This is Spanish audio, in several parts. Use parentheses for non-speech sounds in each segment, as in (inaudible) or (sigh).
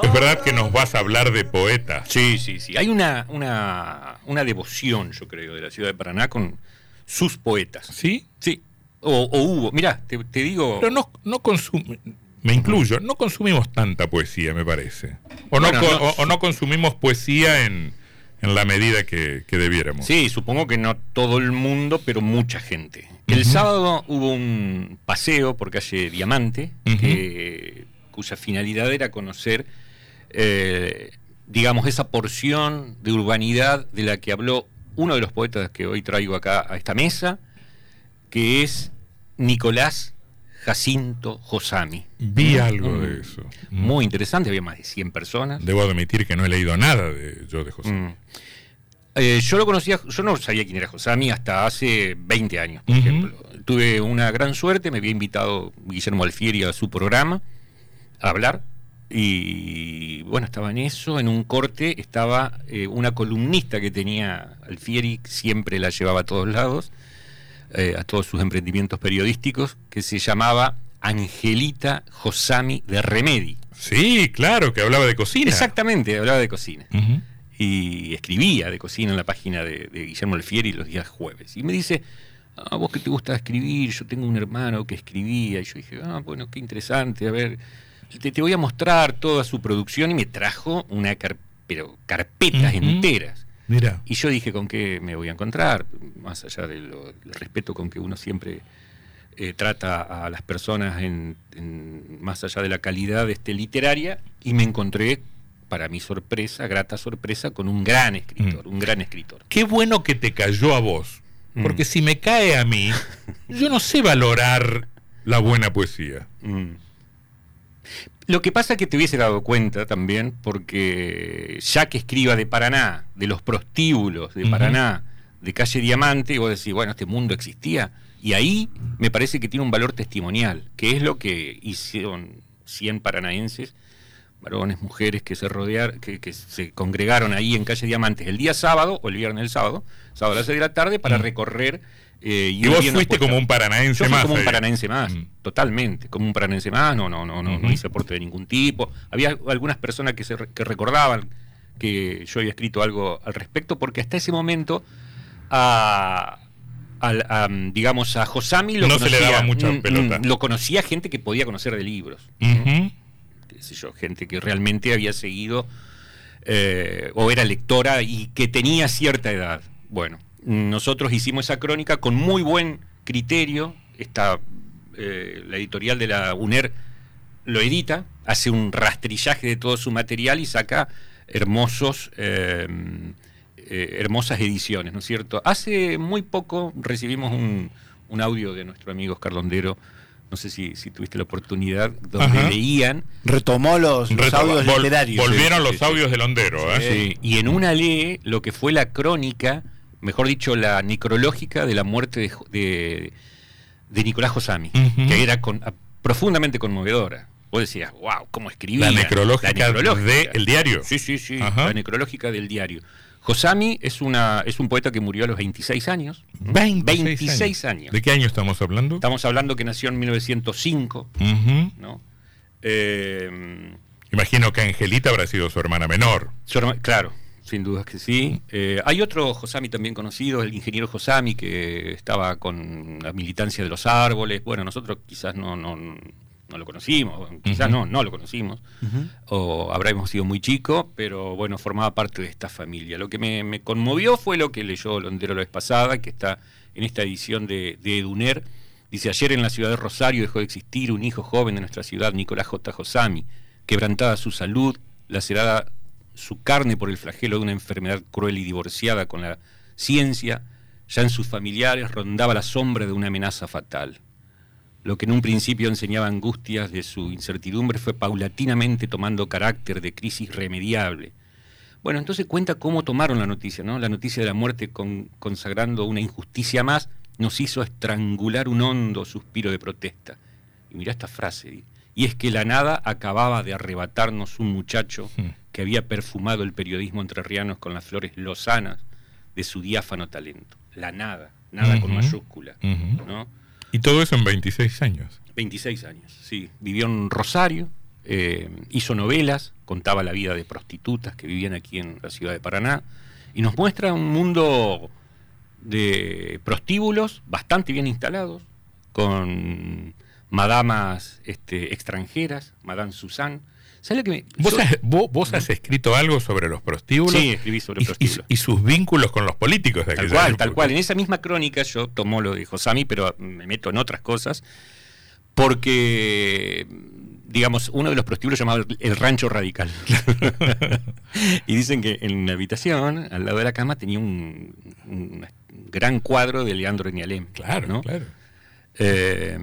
Es verdad que nos vas a hablar de poetas. Sí, sí, sí. Hay una, una, una devoción, yo creo, de la ciudad de Paraná con sus poetas. ¿Sí? Sí. O, o hubo. Mirá, te, te digo. Pero no, no consum- me incluyo, no consumimos tanta poesía, me parece. O no, Bueno, co- no- o- o no consumimos poesía en, en la medida que, que debiéramos. Sí, supongo que no todo el mundo, pero mucha gente. El sábado hubo un paseo por calle Diamante, que- cuya finalidad era conocer, eh, digamos, esa porción de urbanidad de la que habló uno de los poetas que hoy traigo acá a esta mesa, que es Nicolás Jacinto Josami. Vi algo Mm. de eso. Mm. Muy interesante, había más de 100 personas. Debo admitir que no he leído nada de yo de José. Mm. Eh, yo lo conocía, yo no sabía quién era Josami hasta hace 20 años, por ejemplo. Tuve una gran suerte, me había invitado Guillermo Alfieri a su programa a hablar. Y bueno, estaba en eso, en un corte estaba eh, una columnista que tenía Alfieri, siempre la llevaba a todos lados, eh, a todos sus emprendimientos periodísticos, que se llamaba Angelita Josami de Remedi. Sí, claro, que hablaba de cocina. Exactamente, hablaba de cocina y escribía de cocina en la página de, de Guillermo Alfieri los días jueves. Y me dice, a vos que te gusta escribir, yo tengo un hermano que escribía. Y yo dije, ah, bueno, qué interesante, a ver, te, te voy a mostrar toda su producción. Y me trajo una car- pero carpetas enteras. Mira. Y yo dije, ¿con qué me voy a encontrar? Más allá del respeto con que uno siempre eh, trata a las personas, en, en- más allá de la calidad este, literaria, y me encontré, para mi sorpresa, grata sorpresa, con un gran escritor, un gran escritor. Qué bueno que te cayó a vos. Mm. Porque si me cae a mí, yo no sé valorar la buena poesía. (laughs) Mm. Lo que pasa es que te hubiese dado cuenta también, porque ya que escriba de Paraná, de los prostíbulos de. Paraná, de calle Diamante, vos decís, bueno, este mundo existía. Y ahí me parece que tiene un valor testimonial, que es lo que hicieron 100 paranaenses, varones, mujeres, que se rodearon, que, que se congregaron ahí en calle Diamantes el día sábado, o el viernes del sábado, sábado a las 6 de la tarde, para Mm. recorrer. Eh, Y vos fuiste como un paranaense Yo más. como un paranaense más, Mm. totalmente, como un paranaense más, no, no, no, no, hice aporte de ningún tipo. Había algunas personas que, se, que recordaban que yo había escrito algo al respecto, porque hasta ese momento, a, a, digamos, a Josami lo No se le conocía, daba mucha mm, mm, pelota. lo conocía gente que podía conocer de libros, ¿no? Ujú. qué sé yo, gente que realmente había seguido eh, o era lectora y que tenía cierta edad. Bueno, nosotros hicimos esa crónica con muy buen criterio. Está eh, la editorial de la UNER lo edita, hace un rastrillaje de todo su material y saca hermosos, eh, eh, hermosas ediciones, ¿no es cierto? Hace muy poco recibimos un, un audio de nuestro amigo Oscar Londero, no sé si, si tuviste la oportunidad, donde Ajá. leían Retomó los, audios vol- literarios. Volvieron Sí, los sí, sí. audios del hondero, ¿eh? Sí, y en una lee lo que fue la crónica, mejor dicho, la necrológica de la muerte de, de, de Nicolás Josami, que era con- a- profundamente conmovedora. Vos decías, wow, cómo escribía. La necrológica de El Diario. Sí, sí, sí, Ajá. la necrológica del diario. Josami es, una, es un poeta que murió a los 26 años. ¿no? 26, 26 años. ¿De qué año estamos hablando? Estamos hablando que nació en 1905, Ujú. ¿no? Eh, Imagino que Angelita habrá sido su hermana menor. Su herma- claro, sin dudas que sí. Eh, hay otro Josami también conocido, el ingeniero Josami, que estaba con la militancia de los árboles. Bueno, nosotros quizás no, no, no lo conocimos, quizás no, no lo conocimos, o habremos sido muy chicos, pero bueno, formaba parte de esta familia. Lo que me, me conmovió fue lo que leyó Londero la vez pasada, que está en esta edición de, de Eduner. Dice, ayer en la ciudad de Rosario dejó de existir un hijo joven de nuestra ciudad, Nicolás J. Josami, quebrantada su salud, lacerada su carne por el flagelo de una enfermedad cruel y divorciada con la ciencia, ya en sus familiares rondaba la sombra de una amenaza fatal. Lo que en un principio enseñaba angustias de su incertidumbre fue paulatinamente tomando carácter de crisis irremediable. Bueno, entonces cuenta cómo tomaron la noticia, ¿no? La noticia de la muerte con- consagrando una injusticia más nos hizo estrangular un hondo suspiro de protesta. Y mirá esta frase, y es que la nada acababa de arrebatarnos un muchacho Hmm. Que había perfumado el periodismo entrerrianos con las flores lozanas de su diáfano talento. La nada, nada con mayúscula. ¿no? Y todo eso en 26 años. 26 años, sí. Vivió en Rosario, eh, hizo novelas, contaba la vida de prostitutas que vivían aquí en la ciudad de Paraná, y nos muestra un mundo de prostíbulos bastante bien instalados, con madamas este, extranjeras, Madame Suzanne. ¿Sabes lo que ¿Vos, has, vos, has, escrito algo sobre los prostíbulos? Sí, escribí sobre y, prostíbulos. Y, sus vínculos con los políticos de Tal cual, tal cual. En esa misma crónica yo tomo lo de Josami, pero me meto en otras cosas, porque digamos, uno de los prostíbulos llamado el Rancho Radical. (laughs) y dicen que en la habitación, al lado de la cama, tenía un, gran cuadro de Leandro Nialem. Claro, ¿no? claro. Eh,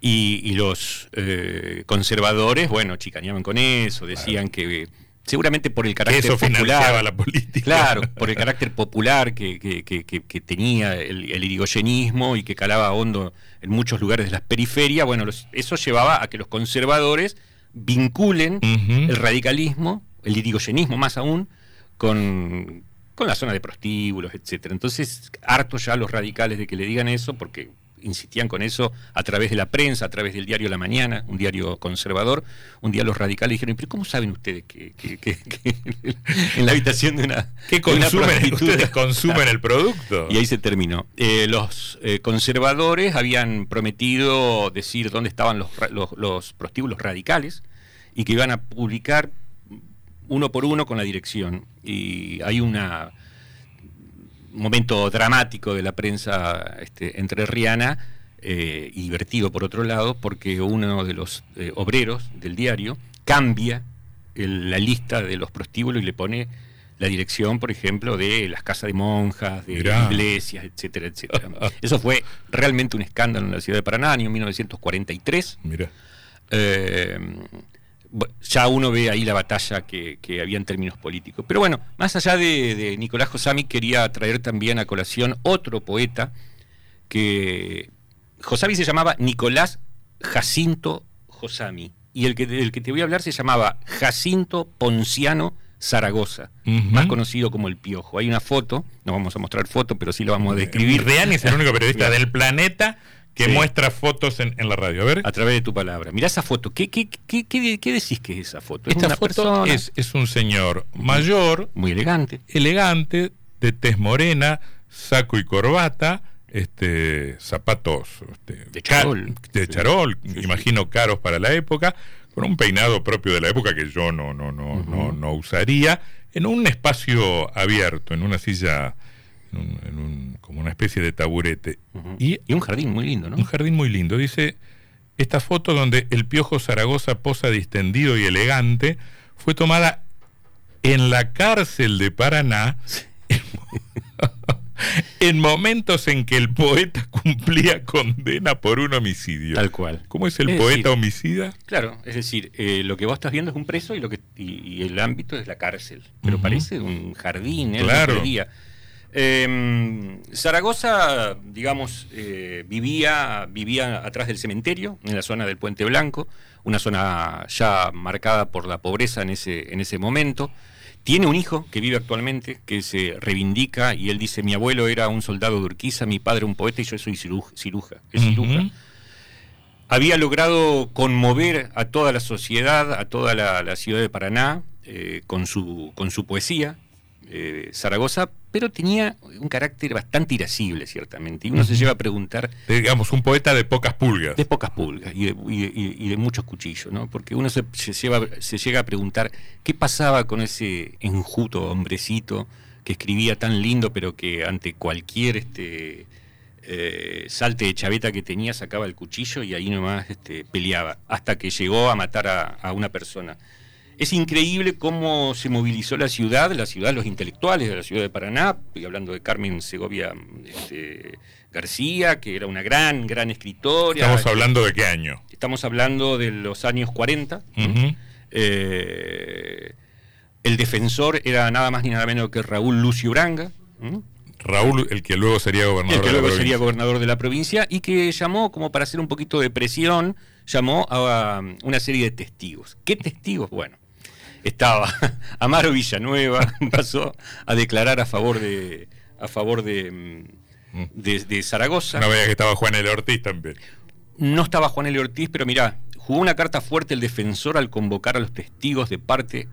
y, los eh, conservadores, bueno, chicaneaban con eso, decían que seguramente por el carácter eso popular. la política. Claro, por el carácter popular que, tenía el, el, irigoyenismo y que calaba hondo en muchos lugares de las periferias, bueno, eso llevaba a que los conservadores vinculen el radicalismo, el irigoyenismo más aún, con, con la zona de prostíbulos, etcétera. Entonces, harto ya los radicales de que le digan eso, porque insistían con eso a través de la prensa, a través del diario La Mañana, un diario conservador. Un día los radicales dijeron, pero ¿cómo saben ustedes que, (laughs) en la habitación de una... ¿Qué consumen? ¿Ustedes consumen el producto? Y ahí se terminó. Eh, los eh, conservadores habían prometido decir dónde estaban los, los prostíbulos radicales y que iban a publicar uno por uno con la dirección. Y hay una momento dramático de la prensa este, entrerriana eh, y divertido por otro lado, porque uno de los eh, obreros del diario cambia la lista de los prostíbulos y le pone la dirección, por ejemplo, de las casas de monjas, de iglesias, etcétera, etcétera. (laughs) Eso fue realmente un escándalo en la ciudad de Paraná, año 1943. Mira. Eh, ya uno ve ahí la batalla que, había en términos políticos. Pero bueno, más allá de, Nicolás Josami, quería traer también a colación otro poeta que Josami se llamaba Nicolás Jacinto Josami. Y el que, del que te voy a hablar se llamaba Jacinto Ponciano Zaragoza, más conocido como el Piojo. Hay una foto, no vamos a mostrar foto, pero sí lo vamos a describir. Reani es el único periodista (laughs) del planeta que muestra fotos en, la radio. A ver. A través de tu palabra. Mira esa foto. ¿Qué, qué, qué, qué, decís que es esa foto? Esta foto es, un señor mayor. Muy elegante. Elegante, de tez morena, saco y corbata, este zapatos este, de charol, de charol imagino caros para la época, con un peinado propio de la época que yo no, no, no, no, no usaría, en un espacio abierto, en una silla en un, como una especie de taburete. y, un jardín muy lindo, ¿no? Un jardín muy lindo. Dice, esta foto donde el Piojo Zaragoza posa distendido y elegante fue tomada en la cárcel de Paraná. (laughs) en momentos en que el poeta cumplía condena por un homicidio. Tal cual. ¿Cómo es el poeta homicida? Claro, es decir, eh, lo que vos estás viendo es un preso y lo que y, el ámbito es la cárcel. Pero parece un jardín, ¿eh? Claro. Eh, Zaragoza, digamos, eh, vivía, vivía atrás del cementerio, en la zona del Puente Blanco, una zona ya marcada por la pobreza en ese, en ese momento. Tiene un hijo que vive actualmente, que se reivindica y él dice, mi abuelo era un soldado de Urquiza, mi padre un poeta y yo soy ciruja. ciruja, Había logrado conmover a toda la sociedad, a toda la, ciudad de Paraná, eh, con, su, con su poesía, eh, Zaragoza, pero tenía un carácter bastante irascible, ciertamente. Y uno se lleva a preguntar. Digamos, un poeta de pocas pulgas. De pocas pulgas y de, muchos cuchillos, ¿no? Porque uno se, lleva, se llega a preguntar qué pasaba con ese enjuto hombrecito que escribía tan lindo, pero que ante cualquier este, eh, salte de chaveta que tenía sacaba el cuchillo y ahí nomás este, peleaba, hasta que llegó a matar a una persona. Es increíble cómo se movilizó la ciudad, la ciudad, los intelectuales de la ciudad de Paraná, estoy hablando de Carmen Segovia este, García, que era una gran, gran escritora. ¿Estamos hablando de qué año? Estamos hablando de los años 40. Eh, el defensor era nada más ni nada menos que Raúl Lucio Branga. Raúl, el que luego sería gobernador el que luego sería gobernador de la provincia y que llamó, como para hacer un poquito de presión, llamó a una serie de testigos. ¿Qué testigos? Bueno, estaba (laughs) Amaro Villanueva, (laughs) pasó a declarar a favor de a favor de, mm, de, Zaragoza. No veía que estaba Juan L. Ortiz también. No estaba Juan L. Ortiz, pero mirá, jugó una carta fuerte el defensor al convocar a los testigos de parte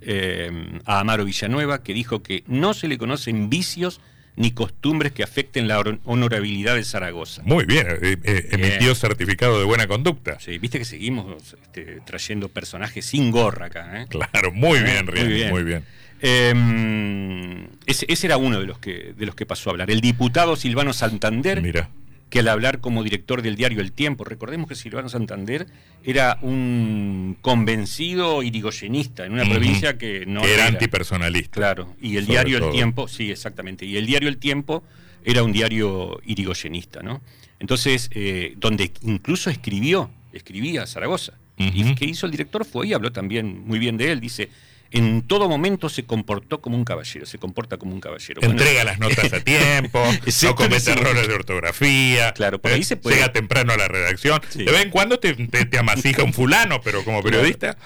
eh, a Amaro Villanueva, que dijo que no se le conocen vicios ni costumbres que afecten la honorabilidad de Zaragoza. Muy bien, eh, eh, emitió certificado de buena conducta. Sí, viste que seguimos este, trayendo personajes sin gorra acá. Claro, muy bien, muy bien. Em, ese, ese, era uno de los que de los que pasó a hablar. El diputado Silvano Santander. Mira que al hablar como director del diario El Tiempo, recordemos que Silvano Santander era un convencido irigoyenista en una provincia que no era, antipersonalista. Claro, y el diario El Tiempo, sí, exactamente, y el diario El Tiempo era un diario irigoyenista, ¿no? Entonces, eh, donde incluso escribió, escribía Zaragoza. Y que hizo el director fue y habló también muy bien de él, dice, en todo momento se comportó como un caballero, se comporta como un caballero. Entrega las notas a (laughs) tiempo, no comete errores de ortografía, claro, por ahí se puede... llega temprano a la redacción. De vez en cuando te, te, amasija un fulano, pero como periodista...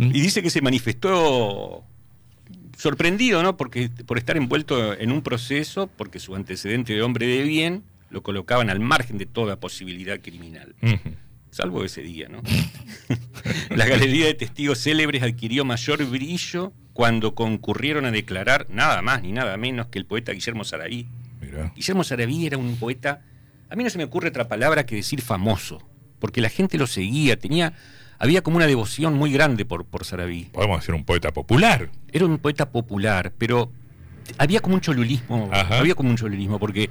Y dice que se manifestó sorprendido, ¿no? Porque por estar envuelto en un proceso, porque su antecedente de hombre de bien lo colocaban al margen de toda posibilidad criminal salvo ese día, ¿no? (laughs) la galería de testigos célebres adquirió mayor brillo cuando concurrieron a declarar nada más ni nada menos que el poeta Guillermo Saraví. Guillermo Saraví era un poeta, a mí no se me ocurre otra palabra que decir famoso, porque la gente lo seguía, tenía, había como una devoción muy grande por, por Saraví. Podemos decir un poeta popular. Era un poeta popular, pero había como un cholulismo, había como un cholulismo, porque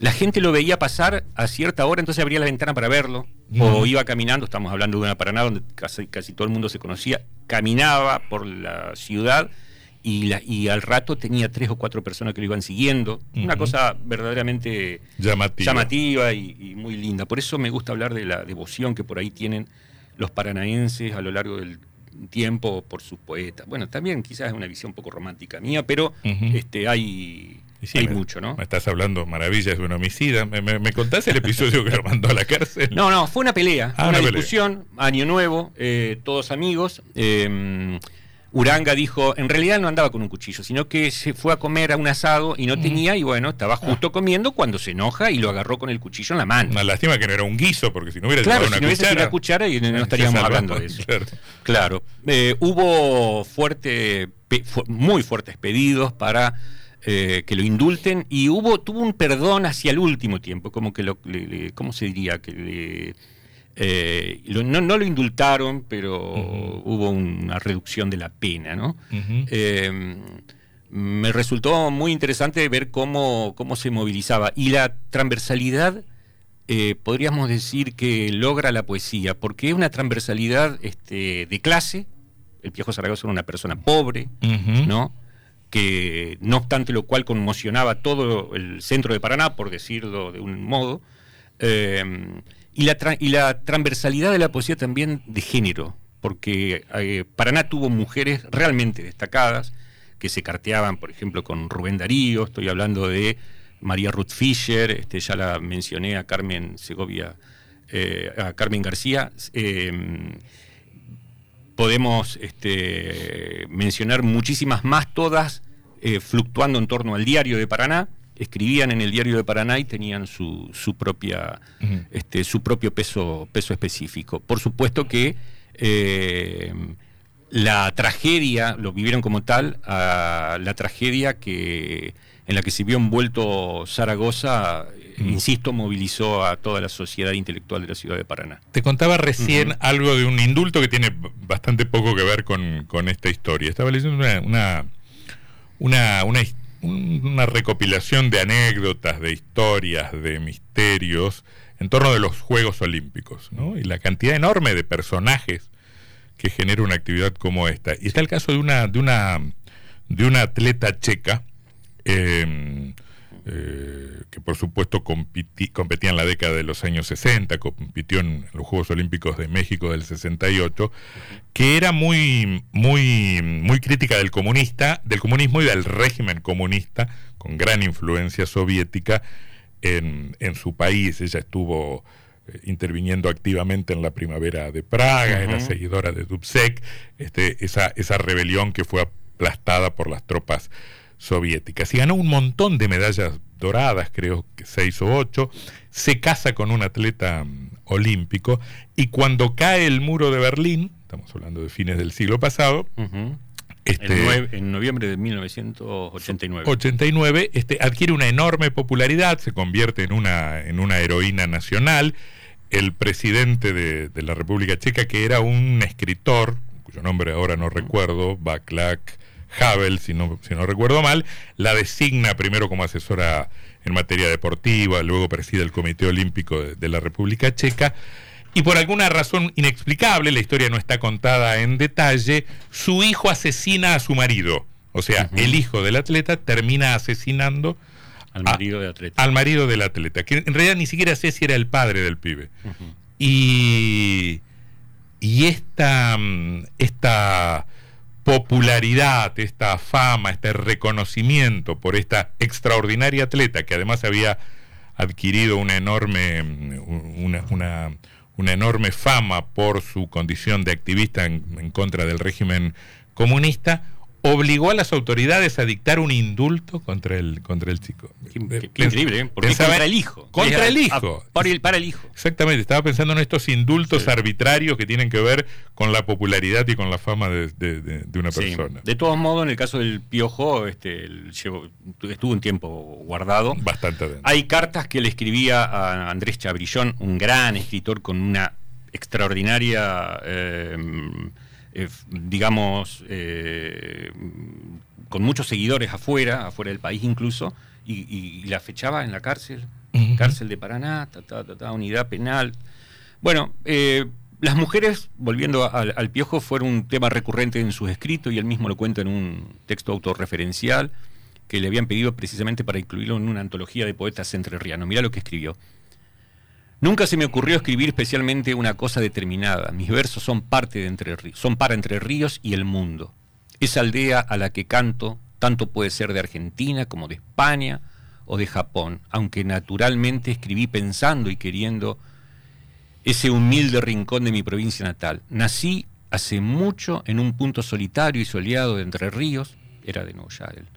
la gente lo veía pasar a cierta hora, entonces abría la ventana para verlo, o iba caminando, estamos hablando de una Paraná donde casi, casi todo el mundo se conocía, caminaba por la ciudad y, y al rato tenía tres o cuatro personas que lo iban siguiendo, una cosa verdaderamente llamativa, y, muy linda. Por eso me gusta hablar de la devoción que por ahí tienen los paranaenses a lo largo del tiempo por sus poetas. Bueno, también quizás es una visión un poco romántica mía, pero este, hay hay mucho, ¿no? Me estás hablando maravillas de un homicida. ¿Me, contás el episodio que lo mandó a la cárcel? No, no, fue una pelea, ah, una, discusión, año nuevo, eh, todos amigos. Eh, Uranga dijo, en realidad no andaba con un cuchillo, sino que se fue a comer a un asado y no tenía, y bueno, estaba ah. justo comiendo cuando se enoja y lo agarró con el cuchillo en la mano. Una lástima que no era un guiso, porque si no hubiera claro, si no hubiese una cuchara y no estaríamos hablando de (laughs) eso. Claro. Eh, hubo fuerte, muy fuertes pedidos para eh, que lo indulten y hubo tuvo un perdón hacia el último tiempo, como que lo, ¿cómo se diría? que eh, no, lo indultaron, pero hubo una reducción de la pena, ¿no? Eh, me resultó muy interesante ver cómo, cómo se movilizaba y la transversalidad. podríamos decir que logra la poesía, porque es una transversalidad este, de clase. El viejo Zaragoza era una persona pobre, ¿no? Que no obstante lo cual conmocionaba todo el centro de Paraná, por decirlo de un modo, eh, y, la y la transversalidad de la poesía también de género, porque eh, Paraná tuvo mujeres realmente destacadas, que se carteaban, por ejemplo, con Rubén Darío, estoy hablando de María Ruth Fischer, este, ya la mencioné a Carmen Segovia, eh, a Carmen García podemos este, mencionar muchísimas más, todas eh, fluctuando en torno al diario de Paraná, escribían en el diario de Paraná y tenían su, su propia, este, su propio peso, peso específico. Por supuesto que eh, la tragedia, lo vivieron como tal, a la tragedia que en la que se vio envuelto Zaragoza, insisto, movilizó a toda la sociedad intelectual de la ciudad de Paraná. Te contaba recién algo de un indulto que tiene bastante poco que ver con, esta historia. Estaba leyendo una, una, una, una, recopilación de anécdotas, de historias, de misterios en torno de los Juegos Olímpicos, ¿no? Y la cantidad enorme de personajes que genera una actividad como esta. Y está el caso de una, de una, de una atleta checa, eh, eh, que por supuesto competía en la década de los años 60, compitió en los Juegos Olímpicos de México del 68, que era muy, muy, muy crítica del comunista, del comunismo y del régimen comunista, con gran influencia soviética en, en su país. Ella estuvo eh, interviniendo activamente en la primavera de Praga, era seguidora de Dubček, este, esa, esa rebelión que fue aplastada por las tropas soviéticas. Y ganó un montón de medallas doradas, creo que seis o ocho. Se casa con un atleta mm, olímpico, y cuando cae el muro de Berlín, estamos hablando de fines del siglo pasado, este, en, noviembre de 1989. 89, este, adquiere una enorme popularidad, se convierte en una, en una heroína nacional. El presidente de, la República Checa, que era un escritor, cuyo nombre ahora no recuerdo, Baclac Havel, si no, si no recuerdo mal, la designa primero como asesora en materia deportiva, luego preside el Comité Olímpico de la República Checa y por alguna razón inexplicable, la historia no está contada en detalle, su hijo asesina a su marido. O sea, el hijo del atleta termina asesinando al marido, del atleta. al marido del atleta, que en realidad ni siquiera sé si era el padre del pibe. Y, y esta, mm, esta popularidad, esta fama, este reconocimiento por esta extraordinaria atleta que además había adquirido una enorme, mm, una, una una enorme fama por su condición de activista en, contra del régimen comunista, obligó a las autoridades a dictar un indulto contra el contra el chico. Qué, increíble, ¿eh? Porque contra el hijo. Contra el hijo. para, el, para el hijo. Exactamente, estaba pensando en estos indultos arbitrarios que tienen que ver con la popularidad y con la fama de, una persona. De todos modos, en el caso del Piojo, este, estuvo un tiempo guardado. Bastante Hay cartas que le escribía a Andrés Chabrillón, un gran escritor con una extraordinaria... Eh, eh, digamos, eh, con muchos seguidores afuera, afuera del país incluso, y, la fechaba en la cárcel, cárcel de Paraná, unidad penal. Bueno, eh, las mujeres, volviendo al, piojo, fueron un tema recurrente en sus escritos y él mismo lo cuenta en un texto autorreferencial que le habían pedido precisamente para incluirlo en una antología de poetas entrerrianos. Mira lo que escribió. Nunca se me ocurrió escribir especialmente una cosa determinada. Mis versos son parte de Entre Ríos, son para Entre Ríos y el mundo. Esa aldea a la que canto tanto puede ser de Argentina como de España o de Japón, aunque naturalmente escribí pensando y queriendo ese humilde rincón de mi provincia natal. Nací hace mucho en un punto solitario y soleado de Entre Ríos, era de Noyal,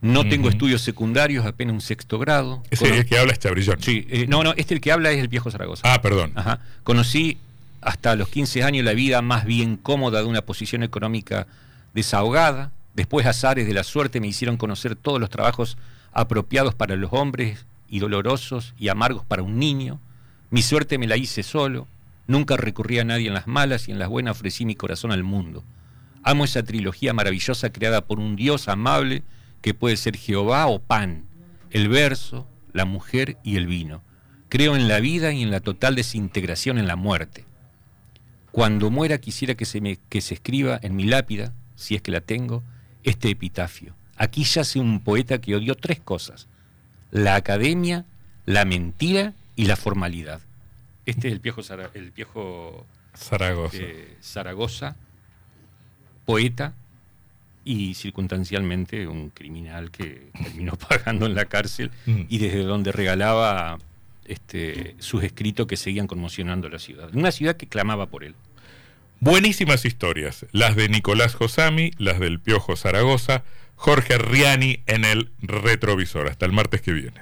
no tengo estudios secundarios, apenas un sexto grado. Ese es el que habla Chabrillón. Sí, eh, no, no, este el que habla es el viejo Zaragoza. Ah, perdón. Ajá. Conocí hasta los 15 años la vida más bien cómoda de una posición económica desahogada. Después azares de la suerte me hicieron conocer todos los trabajos apropiados para los hombres y dolorosos y amargos para un niño. Mi suerte me la hice solo. Nunca recurrí a nadie en las malas y en las buenas ofrecí mi corazón al mundo. Amo esa trilogía maravillosa creada por un Dios amable que puede ser Jehová o pan, el verso, la mujer y el vino. Creo en la vida y en la total desintegración en la muerte. Cuando muera quisiera que se, me, que se escriba en mi lápida, si es que la tengo, este epitafio. Aquí yace un poeta que odió tres cosas, la academia, la mentira y la formalidad. Este es el viejo, el viejo Zaragoza. Eh, Zaragoza, poeta, y circunstancialmente un criminal que terminó (laughs) pagando en la cárcel mm. y desde donde regalaba este, sus escritos que seguían conmocionando la ciudad. Una ciudad que clamaba por él. Buenísimas historias, las de Nicolás Josami, las del Piojo Zaragoza, Jorge Riani en el retrovisor. Hasta el martes que viene.